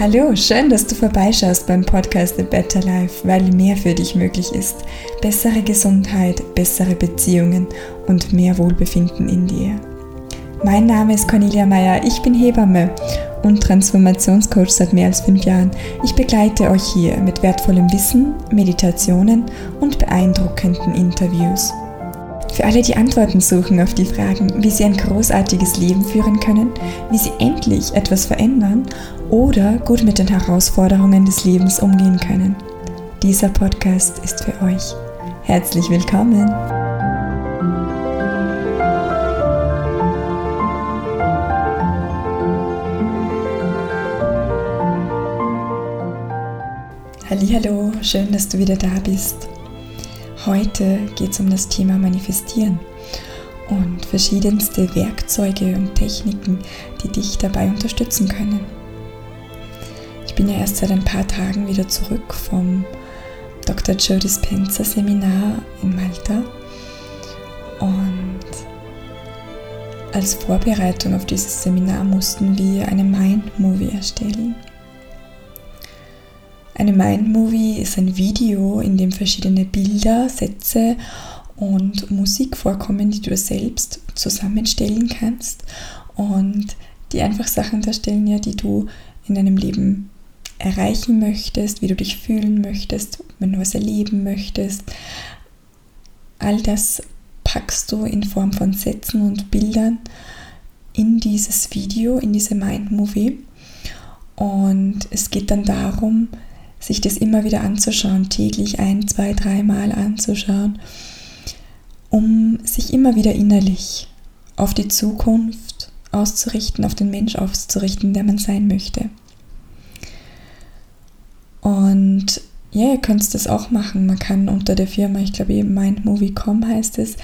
Hallo, schön, dass du vorbeischaust beim Podcast The Better Life, weil mehr für dich möglich ist. Bessere Gesundheit, bessere Beziehungen und mehr Wohlbefinden in dir. Mein Name ist Cornelia Meyer, ich bin Hebamme und Transformationscoach seit mehr als fünf Jahren. Ich begleite euch hier mit wertvollem Wissen, Meditationen und beeindruckenden Interviews. Für alle, die Antworten suchen auf die Fragen, wie sie ein großartiges Leben führen können, wie sie endlich etwas verändern oder gut mit den Herausforderungen des Lebens umgehen können. Dieser Podcast ist für euch. Herzlich willkommen! Hallo, schön, dass du wieder da bist. Heute geht es um das Thema Manifestieren und verschiedenste Werkzeuge und Techniken, die dich dabei unterstützen können. Bin ja erst seit ein paar Tagen wieder zurück vom Dr. Joe Dispenza Seminar in Malta und als Vorbereitung auf dieses Seminar mussten wir eine Mind Movie erstellen. Eine Mind Movie ist ein Video, in dem verschiedene Bilder, Sätze und Musik vorkommen, die du selbst zusammenstellen kannst und die einfach Sachen darstellen, ja, die du in deinem Leben erreichen möchtest, wie du dich fühlen möchtest, wenn du was erleben möchtest. All das packst du in Form von Sätzen und Bildern in dieses Video, in diese Mind Movie. Und es geht dann darum, sich das immer wieder anzuschauen, täglich ein, zwei, dreimal anzuschauen, um sich immer wieder innerlich auf die Zukunft auszurichten, auf den Mensch auszurichten, der man sein möchte. Und ja, ihr könnt das auch machen. Man kann unter der Firma, ich glaube eben mindmovie.com heißt es,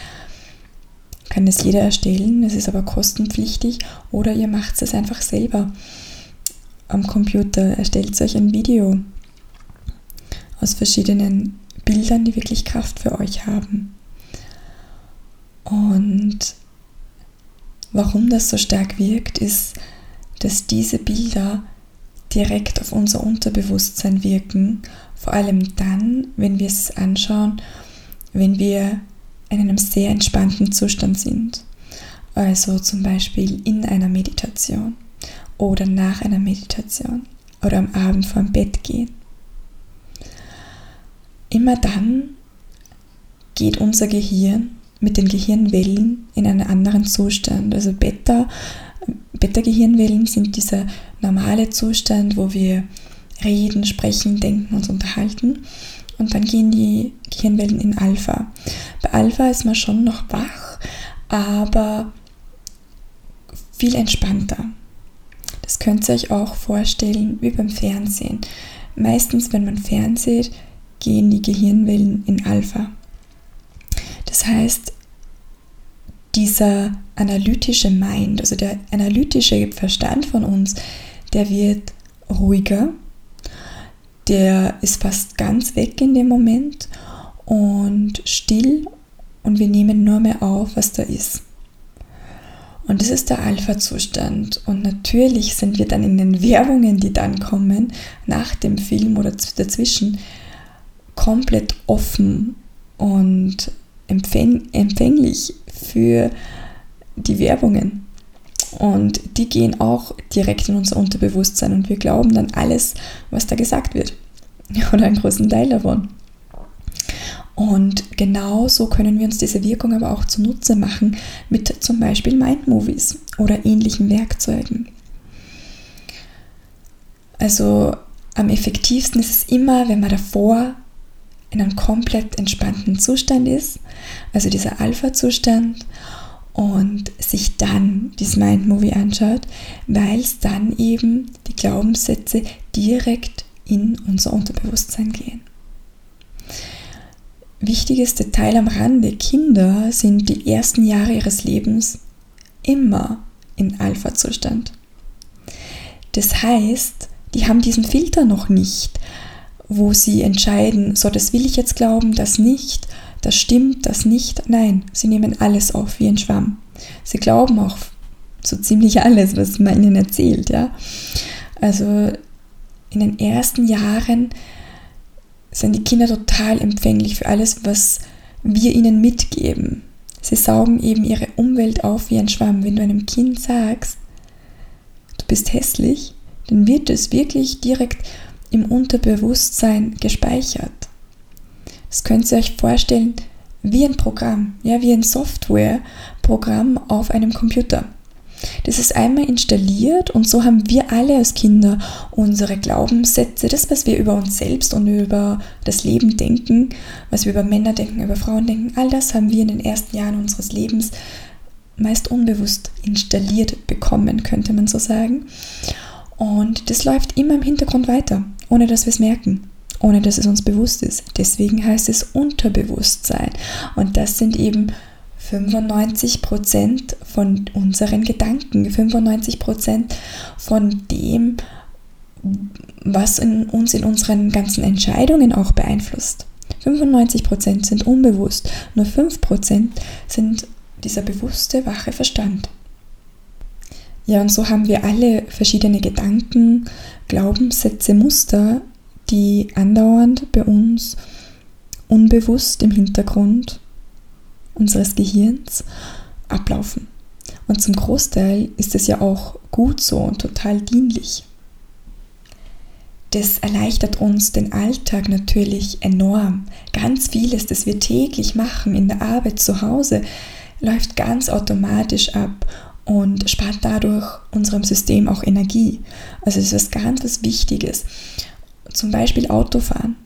kann das jeder erstellen, das ist aber kostenpflichtig. Oder ihr macht es einfach selber am Computer, erstellt euch ein Video aus verschiedenen Bildern, die wirklich Kraft für euch haben. Und warum das so stark wirkt, ist, dass diese Bilder direkt auf unser Unterbewusstsein wirken, vor allem dann, wenn wir es anschauen, wenn wir in einem sehr entspannten Zustand sind. Also zum Beispiel in einer Meditation oder nach einer Meditation oder am Abend vor dem Bett gehen immer dann geht unser Gehirn mit den Gehirnwellen in einen anderen Zustand. Also Beta, Beta-Gehirnwellen sind dieser normale Zustand, wo wir reden, sprechen, denken, uns unterhalten. Und dann gehen die Gehirnwellen in Alpha. Bei Alpha ist man schon noch wach, aber viel entspannter. Das könnt ihr euch auch vorstellen wie beim Fernsehen. Meistens, wenn man fernseht, gehen die Gehirnwellen in Alpha. Das heißt, dieser analytische Mind, also der analytische Verstand von uns, der wird ruhiger, der ist fast ganz weg in dem Moment und still und wir nehmen nur mehr auf, was da ist. Und das ist der Alpha-Zustand. Und natürlich sind wir dann in den Werbungen, die dann kommen, nach dem Film oder dazwischen, komplett offen und empfäng empfänglich für die Werbungen. Und die gehen auch direkt in unser Unterbewusstsein und wir glauben dann alles, was da gesagt wird. Oder einen großen Teil davon. Und genau so können wir uns diese Wirkung aber auch zunutze machen mit zum Beispiel Mind-Movies oder ähnlichen Werkzeugen. Also am effektivsten ist es immer, wenn man davor in einem komplett entspannten Zustand ist, also dieser Alpha-Zustand, und sich dann dieses Mind Movie anschaut, weil es dann eben die Glaubenssätze direkt in unser Unterbewusstsein gehen. Wichtiges Detail am Rande, Kinder sind die ersten Jahre ihres Lebens immer in Alpha-Zustand. Das heißt, die haben diesen Filter noch nicht wo sie entscheiden, so das will ich jetzt glauben, das nicht, das stimmt, das nicht. Nein, sie nehmen alles auf wie ein Schwamm. Sie glauben auch so ziemlich alles, was man ihnen erzählt, ja. Also in den ersten Jahren sind die Kinder total empfänglich für alles, was wir ihnen mitgeben. Sie saugen eben ihre Umwelt auf wie ein Schwamm. Wenn du einem Kind sagst, du bist hässlich, dann wird es wirklich direkt im Unterbewusstsein gespeichert. Das könnt ihr euch vorstellen wie ein Programm, ja, wie ein Softwareprogramm auf einem Computer. Das ist einmal installiert und so haben wir alle als Kinder unsere Glaubenssätze, das, was wir über uns selbst und über das Leben denken, was wir über Männer denken, über Frauen denken, all das haben wir in den ersten Jahren unseres Lebens meist unbewusst installiert bekommen, könnte man so sagen. Und das läuft immer im Hintergrund weiter, ohne dass wir es merken ohne dass es uns bewusst ist. Deswegen heißt es Unterbewusstsein. Und das sind eben 95% von unseren Gedanken, 95% von dem, was in uns in unseren ganzen Entscheidungen auch beeinflusst. 95% sind unbewusst, nur 5% sind dieser bewusste, wache Verstand. Ja, und so haben wir alle verschiedene Gedanken, Glaubenssätze, Muster, die andauernd bei uns unbewusst im Hintergrund unseres Gehirns ablaufen. Und zum Großteil ist es ja auch gut so und total dienlich. Das erleichtert uns den Alltag natürlich enorm. Ganz vieles, das wir täglich machen in der Arbeit zu Hause, läuft ganz automatisch ab und spart dadurch unserem System auch Energie. Also es ist was ganz was Wichtiges. Zum Beispiel Autofahren.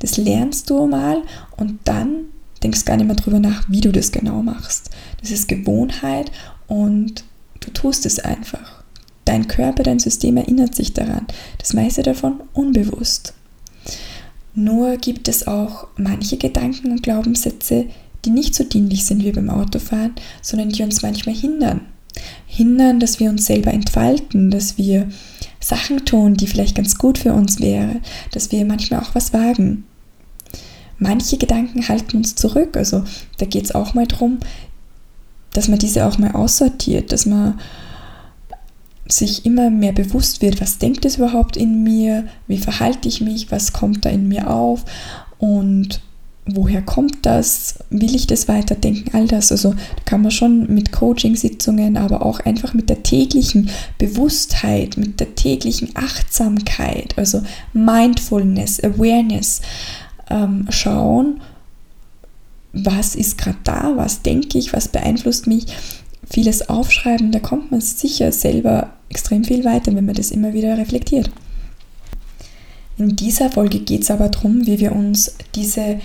Das lernst du mal und dann denkst gar nicht mehr drüber nach, wie du das genau machst. Das ist Gewohnheit und du tust es einfach. Dein Körper, dein System erinnert sich daran. Das meiste davon unbewusst. Nur gibt es auch manche Gedanken und Glaubenssätze, die nicht so dienlich sind wie beim Autofahren, sondern die uns manchmal hindern. Hindern, dass wir uns selber entfalten, dass wir Sachen tun, die vielleicht ganz gut für uns wäre, dass wir manchmal auch was wagen manche Gedanken halten uns zurück. Also da geht es auch mal darum, dass man diese auch mal aussortiert, dass man sich immer mehr bewusst wird, was denkt es überhaupt in mir, wie verhalte ich mich, was kommt da in mir auf und woher kommt das, will ich das weiterdenken, all das. Also da kann man schon mit Coaching-Sitzungen, aber auch einfach mit der täglichen Bewusstheit, mit der täglichen Achtsamkeit, also Mindfulness, Awareness, ähm, schauen, was ist gerade da, was denke ich, was beeinflusst mich, vieles aufschreiben, da kommt man sicher selber extrem viel weiter, wenn man das immer wieder reflektiert. In dieser Folge geht es aber darum, wie wir uns diese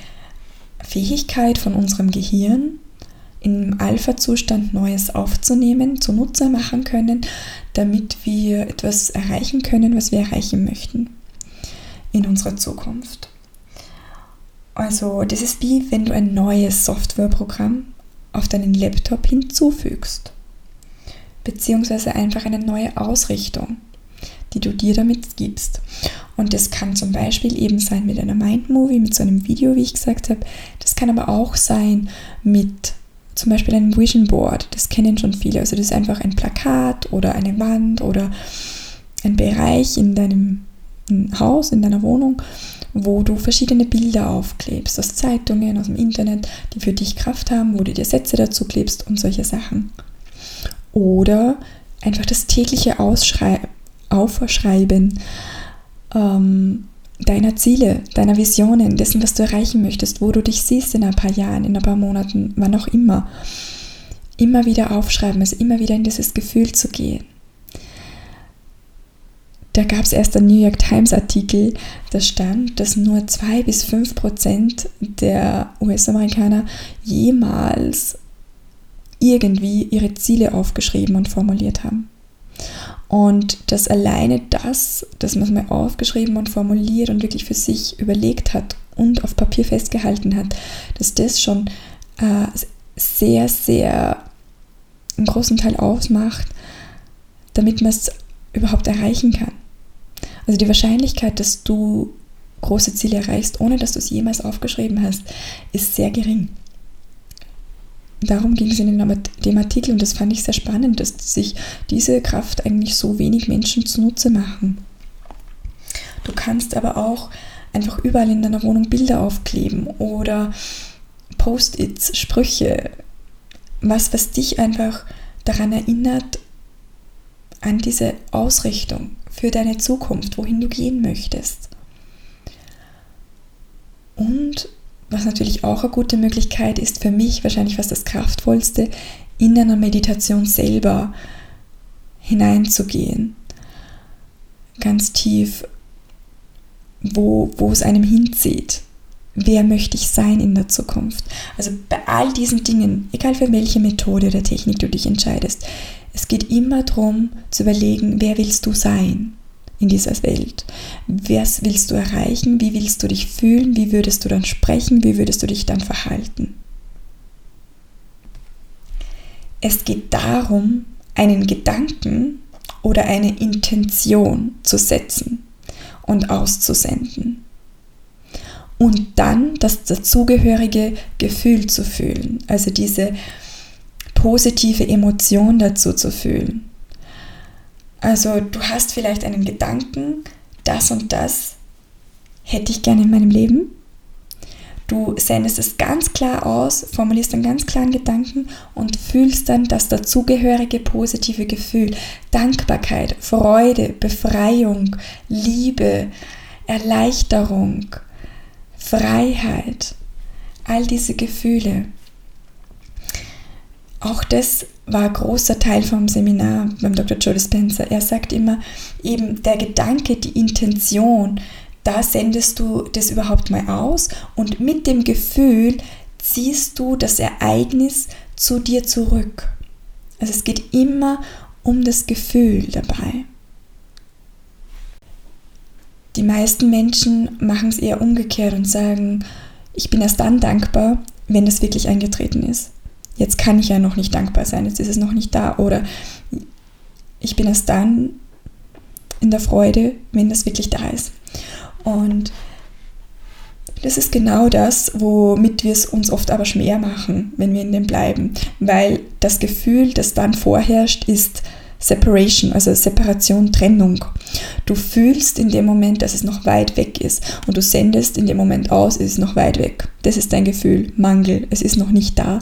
Fähigkeit von unserem Gehirn im Alpha-Zustand Neues aufzunehmen, zunutze machen können, damit wir etwas erreichen können, was wir erreichen möchten in unserer Zukunft. Also das ist wie wenn du ein neues Softwareprogramm auf deinen Laptop hinzufügst. Beziehungsweise einfach eine neue Ausrichtung, die du dir damit gibst. Und das kann zum Beispiel eben sein mit einer Mindmovie, mit so einem Video, wie ich gesagt habe. Das kann aber auch sein mit zum Beispiel einem Vision Board. Das kennen schon viele. Also das ist einfach ein Plakat oder eine Wand oder ein Bereich in deinem Haus, in deiner Wohnung, wo du verschiedene Bilder aufklebst, aus Zeitungen, aus dem Internet, die für dich Kraft haben, wo du dir Sätze dazu klebst und solche Sachen. Oder einfach das tägliche Ausschrei Aufschreiben ähm, deiner Ziele, deiner Visionen, dessen, was du erreichen möchtest, wo du dich siehst in ein paar Jahren, in ein paar Monaten, wann auch immer. Immer wieder aufschreiben, also immer wieder in dieses Gefühl zu gehen da gab es erst einen New York Times Artikel, da stand, dass nur 2 bis 5 Prozent der US-Amerikaner jemals irgendwie ihre Ziele aufgeschrieben und formuliert haben. Und dass alleine das, dass man es mal aufgeschrieben und formuliert und wirklich für sich überlegt hat und auf Papier festgehalten hat, dass das schon äh, sehr, sehr einen großen Teil ausmacht, damit man es überhaupt erreichen kann. Also die Wahrscheinlichkeit, dass du große Ziele erreichst, ohne dass du es jemals aufgeschrieben hast, ist sehr gering. Darum ging es in dem Artikel und das fand ich sehr spannend, dass sich diese Kraft eigentlich so wenig Menschen zunutze machen. Du kannst aber auch einfach überall in deiner Wohnung Bilder aufkleben oder Post-its, Sprüche, was, was dich einfach daran erinnert, an diese Ausrichtung für deine Zukunft, wohin du gehen möchtest. Und was natürlich auch eine gute Möglichkeit ist, für mich wahrscheinlich fast das Kraftvollste, in einer Meditation selber hineinzugehen. Ganz tief, wo, wo es einem hinzieht. Wer möchte ich sein in der Zukunft? Also bei all diesen Dingen, egal für welche Methode oder Technik du dich entscheidest, es geht immer darum zu überlegen, wer willst du sein in dieser Welt? Was willst du erreichen? Wie willst du dich fühlen? Wie würdest du dann sprechen? Wie würdest du dich dann verhalten? Es geht darum, einen Gedanken oder eine Intention zu setzen und auszusenden. Und dann das dazugehörige Gefühl zu fühlen, also diese positive Emotion dazu zu fühlen. Also du hast vielleicht einen Gedanken, das und das hätte ich gerne in meinem Leben. Du sendest es ganz klar aus, formulierst einen ganz klaren Gedanken und fühlst dann das dazugehörige positive Gefühl. Dankbarkeit, Freude, Befreiung, Liebe, Erleichterung, Freiheit. All diese Gefühle. Auch das war ein großer Teil vom Seminar beim Dr. Joe Dispenza. Er sagt immer, eben der Gedanke, die Intention, da sendest du das überhaupt mal aus und mit dem Gefühl ziehst du das Ereignis zu dir zurück. Also es geht immer um das Gefühl dabei. Die meisten Menschen machen es eher umgekehrt und sagen, ich bin erst dann dankbar, wenn es wirklich eingetreten ist jetzt kann ich ja noch nicht dankbar sein, jetzt ist es noch nicht da. Oder ich bin erst dann in der Freude, wenn das wirklich da ist. Und das ist genau das, womit wir es uns oft aber schwer machen, wenn wir in dem bleiben. Weil das Gefühl, das dann vorherrscht, ist, Separation, also Separation, Trennung. Du fühlst in dem Moment, dass es noch weit weg ist und du sendest in dem Moment aus, es ist noch weit weg. Das ist dein Gefühl, Mangel, es ist noch nicht da.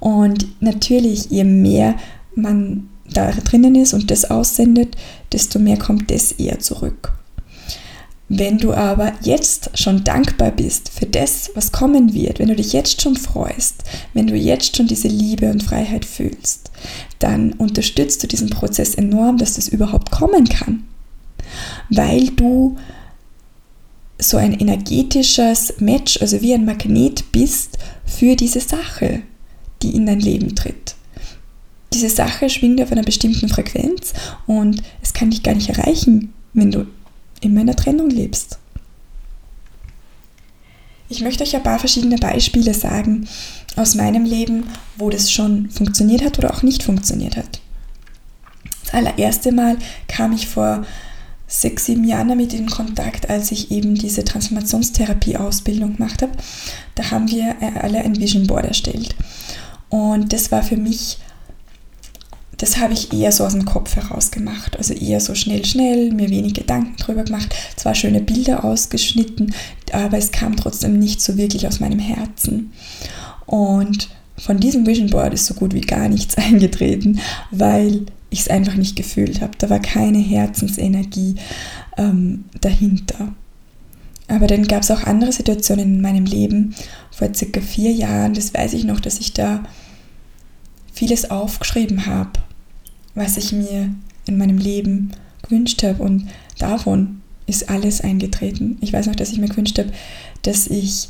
Und natürlich, je mehr man da drinnen ist und das aussendet, desto mehr kommt das eher zurück. Wenn du aber jetzt schon dankbar bist für das, was kommen wird, wenn du dich jetzt schon freust, wenn du jetzt schon diese Liebe und Freiheit fühlst, dann unterstützt du diesen Prozess enorm, dass das überhaupt kommen kann. Weil du so ein energetisches Match, also wie ein Magnet bist für diese Sache, die in dein Leben tritt. Diese Sache schwingt auf einer bestimmten Frequenz und es kann dich gar nicht erreichen, wenn du in meiner Trennung lebst. Ich möchte euch ein paar verschiedene Beispiele sagen aus meinem Leben, wo das schon funktioniert hat oder auch nicht funktioniert hat. Das allererste Mal kam ich vor sechs, sieben Jahren damit in Kontakt, als ich eben diese Transformationstherapie-Ausbildung gemacht habe. Da haben wir alle ein Vision Board erstellt. Und das war für mich das habe ich eher so aus dem Kopf heraus gemacht. Also eher so schnell, schnell, mir wenig Gedanken drüber gemacht. Zwar schöne Bilder ausgeschnitten, aber es kam trotzdem nicht so wirklich aus meinem Herzen. Und von diesem Vision Board ist so gut wie gar nichts eingetreten, weil ich es einfach nicht gefühlt habe. Da war keine Herzensenergie ähm, dahinter. Aber dann gab es auch andere Situationen in meinem Leben, vor circa vier Jahren, das weiß ich noch, dass ich da vieles aufgeschrieben habe was ich mir in meinem Leben gewünscht habe. Und davon ist alles eingetreten. Ich weiß noch, dass ich mir gewünscht habe, dass ich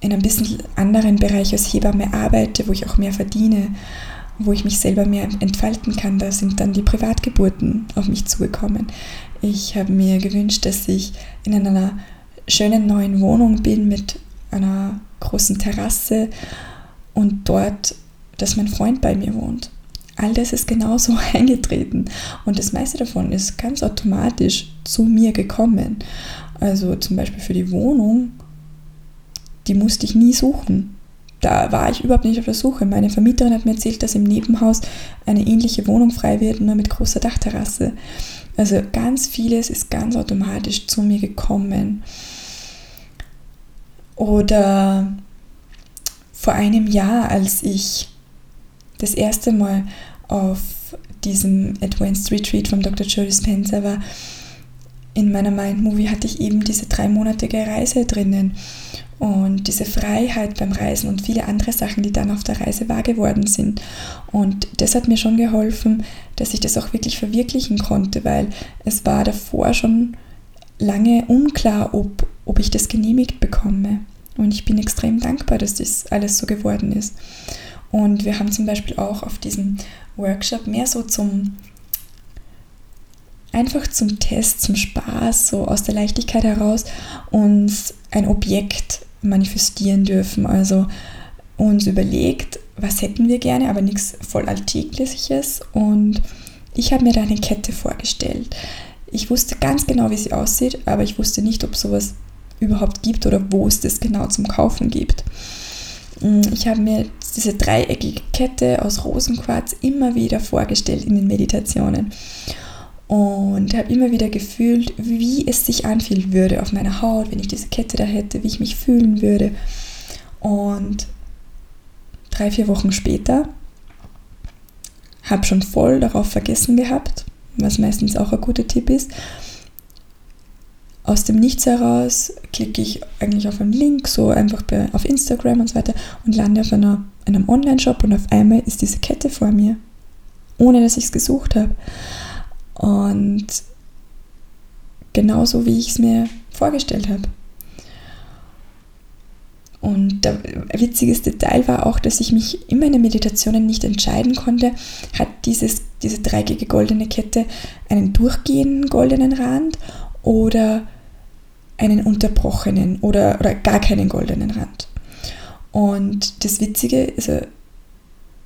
in einem bisschen anderen Bereich als Hebamme arbeite, wo ich auch mehr verdiene, wo ich mich selber mehr entfalten kann. Da sind dann die Privatgeburten auf mich zugekommen. Ich habe mir gewünscht, dass ich in einer schönen neuen Wohnung bin mit einer großen Terrasse und dort dass mein Freund bei mir wohnt. All das ist genauso eingetreten und das meiste davon ist ganz automatisch zu mir gekommen. Also zum Beispiel für die Wohnung, die musste ich nie suchen. Da war ich überhaupt nicht auf der Suche. Meine Vermieterin hat mir erzählt, dass im Nebenhaus eine ähnliche Wohnung frei wird, nur mit großer Dachterrasse. Also ganz vieles ist ganz automatisch zu mir gekommen. Oder vor einem Jahr, als ich das erste Mal auf diesem Advanced Retreat von Dr. Joe Dispenza war, in meiner Mind Movie hatte ich eben diese dreimonatige Reise drinnen und diese Freiheit beim Reisen und viele andere Sachen, die dann auf der Reise wahr geworden sind. Und das hat mir schon geholfen, dass ich das auch wirklich verwirklichen konnte, weil es war davor schon lange unklar, ob, ob ich das genehmigt bekomme. Und ich bin extrem dankbar, dass das alles so geworden ist. Und wir haben zum Beispiel auch auf diesem Workshop mehr so zum einfach zum Test, zum Spaß, so aus der Leichtigkeit heraus uns ein Objekt manifestieren dürfen. Also uns überlegt, was hätten wir gerne, aber nichts voll Alltägliches. Und ich habe mir da eine Kette vorgestellt. Ich wusste ganz genau, wie sie aussieht, aber ich wusste nicht, ob sowas überhaupt gibt oder wo es das genau zum Kaufen gibt. Mm, ich habe mir diese dreieckige Kette aus Rosenquarz immer wieder vorgestellt in den Meditationen und habe immer wieder gefühlt, wie es sich anfühlen würde auf meiner Haut, wenn ich diese Kette da hätte, wie ich mich fühlen würde. Und drei, vier Wochen später habe schon voll darauf vergessen gehabt, was meistens auch ein guter Tipp ist. Aus dem Nichts heraus klicke ich eigentlich auf einen Link, so einfach bei, auf Instagram und so weiter und lande auf einer, einem Online-Shop und auf einmal ist diese Kette vor mir, ohne dass ich es gesucht habe. Und genauso wie ich es mir vorgestellt habe. Und der witzigste Detail war auch, dass ich mich in meinen Meditationen nicht entscheiden konnte, hat dieses, diese dreieckige goldene Kette einen durchgehenden goldenen Rand oder einen unterbrochenen oder, oder gar keinen goldenen Rand. Und das Witzige, also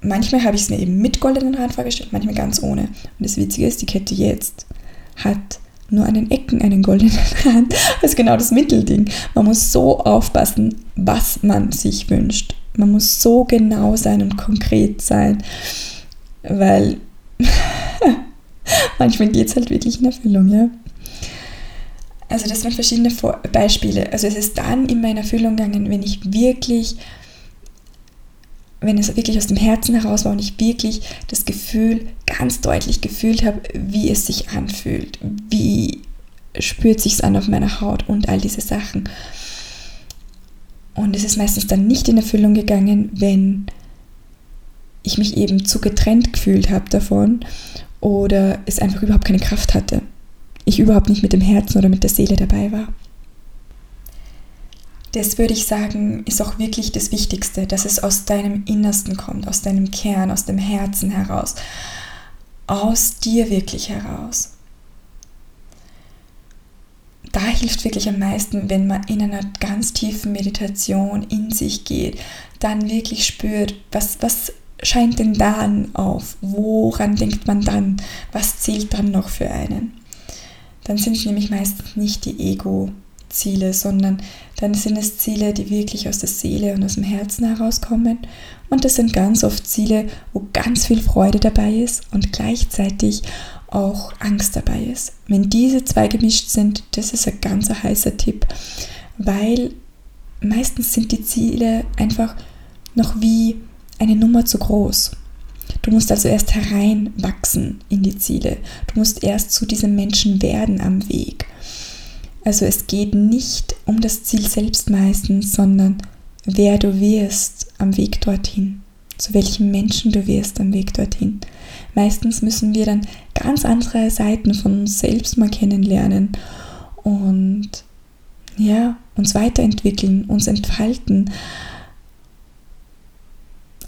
manchmal habe ich es mir eben mit goldenen Rand vorgestellt, manchmal ganz ohne. Und das Witzige ist, die Kette jetzt hat nur an den Ecken einen goldenen Rand. Das ist genau das Mittelding. Man muss so aufpassen, was man sich wünscht. Man muss so genau sein und konkret sein, weil manchmal geht es halt wirklich in Erfüllung, ja. Also das waren verschiedene Beispiele. Also es ist dann immer in Erfüllung gegangen, wenn ich wirklich wenn es wirklich aus dem Herzen heraus war und ich wirklich das Gefühl ganz deutlich gefühlt habe, wie es sich anfühlt, wie spürt sich an auf meiner Haut und all diese Sachen. Und es ist meistens dann nicht in Erfüllung gegangen, wenn ich mich eben zu getrennt gefühlt habe davon oder es einfach überhaupt keine Kraft hatte. Ich überhaupt nicht mit dem Herzen oder mit der Seele dabei war das würde ich sagen, ist auch wirklich das Wichtigste, dass es aus deinem Innersten kommt, aus deinem Kern, aus dem Herzen heraus, aus dir wirklich heraus. Da hilft wirklich am meisten, wenn man in einer ganz tiefen Meditation in sich geht, dann wirklich spürt, was, was scheint denn dann auf, woran denkt man dann, was zählt dann noch für einen. Dann sind es nämlich meistens nicht die Ego- Ziele, sondern dann sind es Ziele, die wirklich aus der Seele und aus dem Herzen herauskommen. Und das sind ganz oft Ziele, wo ganz viel Freude dabei ist und gleichzeitig auch Angst dabei ist. Wenn diese zwei gemischt sind, das ist ein ganz heißer Tipp, weil meistens sind die Ziele einfach noch wie eine Nummer zu groß. Du musst also erst hereinwachsen in die Ziele. Du musst erst zu diesem Menschen werden am Weg. Also es geht nicht um das Ziel selbst meistens, sondern wer du wirst am Weg dorthin, zu welchem Menschen du wirst am Weg dorthin. Meistens müssen wir dann ganz andere Seiten von uns selbst mal kennenlernen und ja, uns weiterentwickeln, uns entfalten,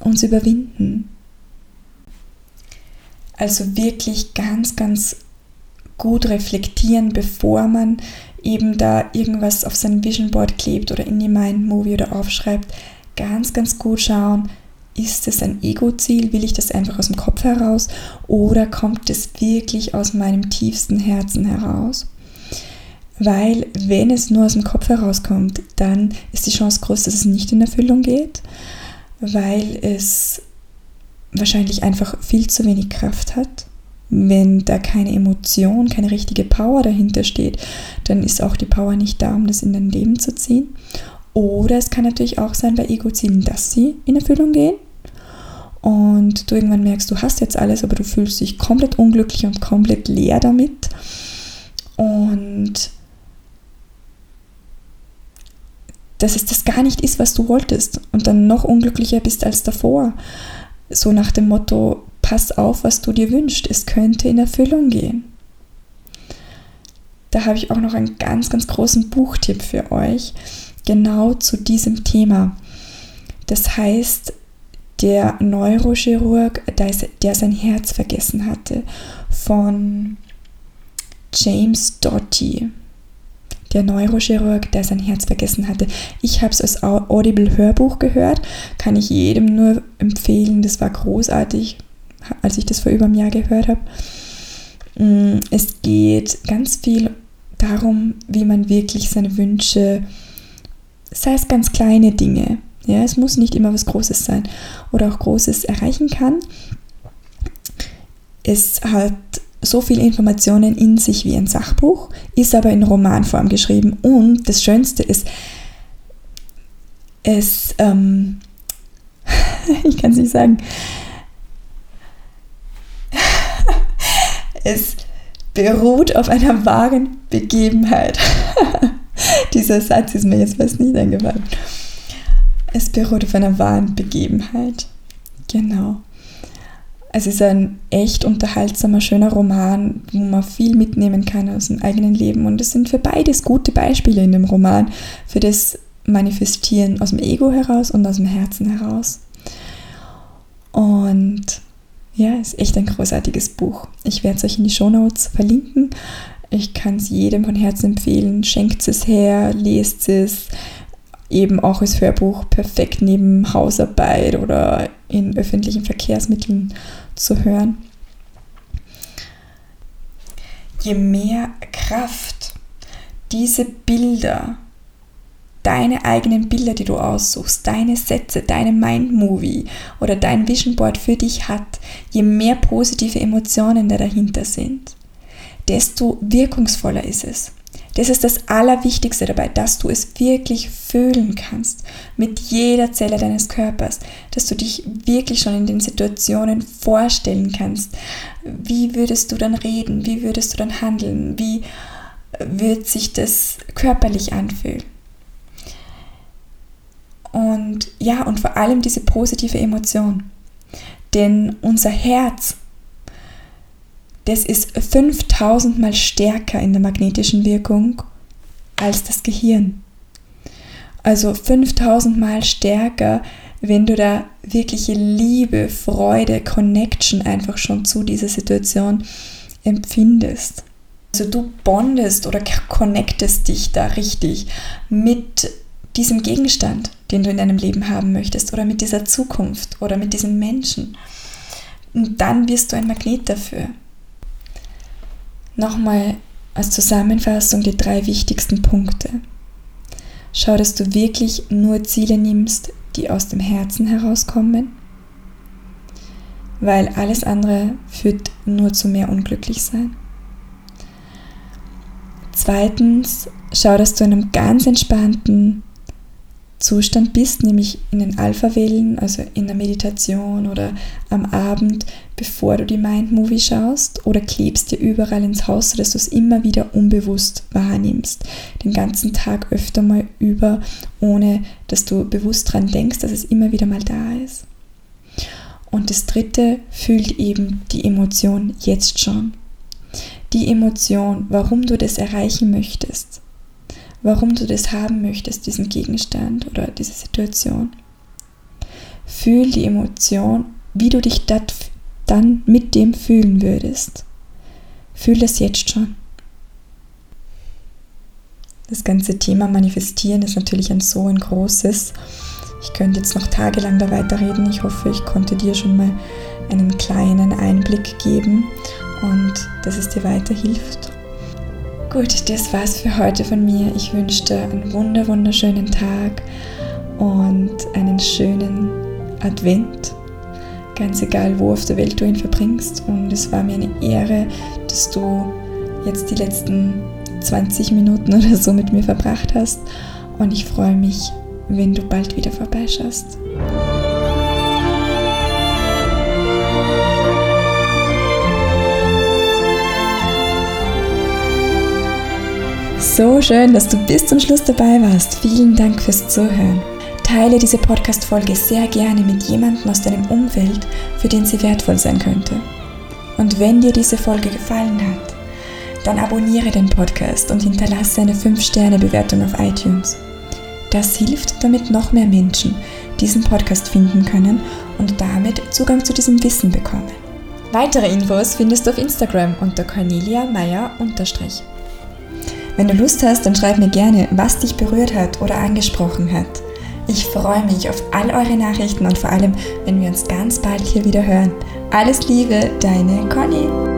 uns überwinden. Also wirklich ganz, ganz gut reflektieren, bevor man eben da irgendwas auf sein Vision Board klebt oder in die Mind Movie oder aufschreibt, ganz, ganz gut schauen, ist es ein Ego-Ziel? Will ich das einfach aus dem Kopf heraus? Oder kommt es wirklich aus meinem tiefsten Herzen heraus? Weil wenn es nur aus dem Kopf herauskommt, dann ist die Chance groß, dass es nicht in Erfüllung geht, weil es wahrscheinlich einfach viel zu wenig Kraft hat wenn da keine Emotion, keine richtige Power dahinter steht, dann ist auch die Power nicht da, um das in dein Leben zu ziehen. Oder es kann natürlich auch sein bei Ego-Zielen, dass sie in Erfüllung gehen und du irgendwann merkst, du hast jetzt alles, aber du fühlst dich komplett unglücklich und komplett leer damit. Und dass es das gar nicht ist, was du wolltest und dann noch unglücklicher bist als davor. So nach dem Motto, pass auf, was du dir wünschst, es könnte in Erfüllung gehen. Da habe ich auch noch einen ganz, ganz großen Buchtipp für euch, genau zu diesem Thema. Das heißt, der Neurochirurg, der sein Herz vergessen hatte, von James Doty. Der Neurochirurg, der sein Herz vergessen hatte. Ich habe es als Audible Hörbuch gehört, kann ich jedem nur empfehlen. Das war großartig, als ich das vor über einem Jahr gehört habe. Mm, es geht ganz viel darum, wie man wirklich seine Wünsche, sei es ganz kleine Dinge, ja, es muss nicht immer was Großes sein oder auch Großes erreichen kann. Es hat so viele Informationen in sich wie ein Sachbuch, ist aber in Romanform geschrieben und das Schönste ist, es, ähm, ich kann es nicht sagen, es beruht auf einer wahren Begebenheit. Dieser Satz ist mir jetzt fast nicht eingefallen. Es beruht auf einer wahren Begebenheit. Genau. Es ist ein echt unterhaltsamer, schöner Roman, wo man viel mitnehmen kann aus dem eigenen Leben. Und es sind für beides gute Beispiele in dem Roman, für das Manifestieren aus dem Ego heraus und aus dem Herzen heraus. Und ja, es ist echt ein großartiges Buch. Ich werde es euch in die Show Notes verlinken. Ich kann es jedem von Herzen empfehlen. Schenkt es her, lest es, eben auch als Hörbuch perfekt neben Hausarbeit oder in öffentlichen Verkehrsmitteln zu hören. Je mehr Kraft diese Bilder, deine eigenen Bilder, die du aussuchst, deine Sätze, deine Mind-Movie oder dein Vision Board für dich hat, je mehr positive Emotionen da dahinter sind, desto wirkungsvoller ist es. Das ist das Allerwichtigste dabei, dass du es wirklich fühlen kannst mit jeder Zelle deines Körpers, dass du dich wirklich schon in den Situationen vorstellen kannst. Wie würdest du dann reden? Wie würdest du dann handeln? Wie wird sich das körperlich anfühlen? Und ja, und vor allem diese positive Emotion. Denn unser Herz das ist 5000 mal stärker in der magnetischen Wirkung als das Gehirn. Also 5000 mal stärker, wenn du da wirkliche Liebe, Freude, Connection einfach schon zu dieser Situation empfindest. Also du bondest oder connectest dich da richtig mit diesem Gegenstand, den du in deinem Leben haben möchtest oder mit dieser Zukunft oder mit diesem Menschen. Und dann wirst du ein Magnet dafür. Nochmal als Zusammenfassung die drei wichtigsten Punkte. Schau, dass du wirklich nur Ziele nimmst, die aus dem Herzen herauskommen, weil alles andere führt nur zu mehr Unglücklichsein. Zweitens, schau, dass du in einem ganz entspannten Zustand bist, nämlich in den Alpha-Wellen, also in der Meditation oder am Abend, bevor du die Mind-Movie schaust oder klebst dir überall ins Haus, sodass du es immer wieder unbewusst wahrnimmst, den ganzen Tag öfter mal über, ohne dass du bewusst dran denkst, dass es immer wieder mal da ist. Und das dritte fühlt eben die Emotion jetzt schon. Die Emotion, warum du das erreichen möchtest warum du das haben möchtest, diesen Gegenstand oder diese Situation. Fühl die Emotion, wie du dich dann mit dem fühlen würdest. Fühl das jetzt schon. Das ganze Thema Manifestieren ist natürlich ein so ein großes. Ich könnte jetzt noch tagelang da weiterreden. Ich hoffe, ich konnte dir schon mal einen kleinen Einblick geben und dass es dir weiterhilft. Gut, das war's für heute von mir. Ich wünsche dir einen wunder wunderschönen Tag und einen schönen Advent. ganz egal, wo auf der Welt du ihn verbringst. Und es war mir eine Ehre, dass du jetzt die letzten 20 Minuten oder so mit mir verbracht hast. Und ich freue mich, wenn du bald wieder vorbeischaust. So schön, dass du bis zum Schluss dabei warst. Vielen Dank fürs Zuhören. Teile diese Podcast-Folge sehr gerne mit jemandem aus deinem Umfeld, für den sie wertvoll sein könnte. Und wenn dir diese Folge gefallen hat, dann abonniere den Podcast und hinterlasse eine 5-Sterne-Bewertung auf iTunes. Das hilft, damit noch mehr Menschen diesen Podcast finden können und damit Zugang zu diesem Wissen bekommen. Weitere Infos findest du auf Instagram unter Cornelia Meyer Wenn du Lust hast, dann schreib mir gerne, was dich berührt hat oder angesprochen hat. Ich freue mich auf all eure Nachrichten und vor allem, wenn wir uns ganz bald hier wieder hören. Alles Liebe, deine Conny.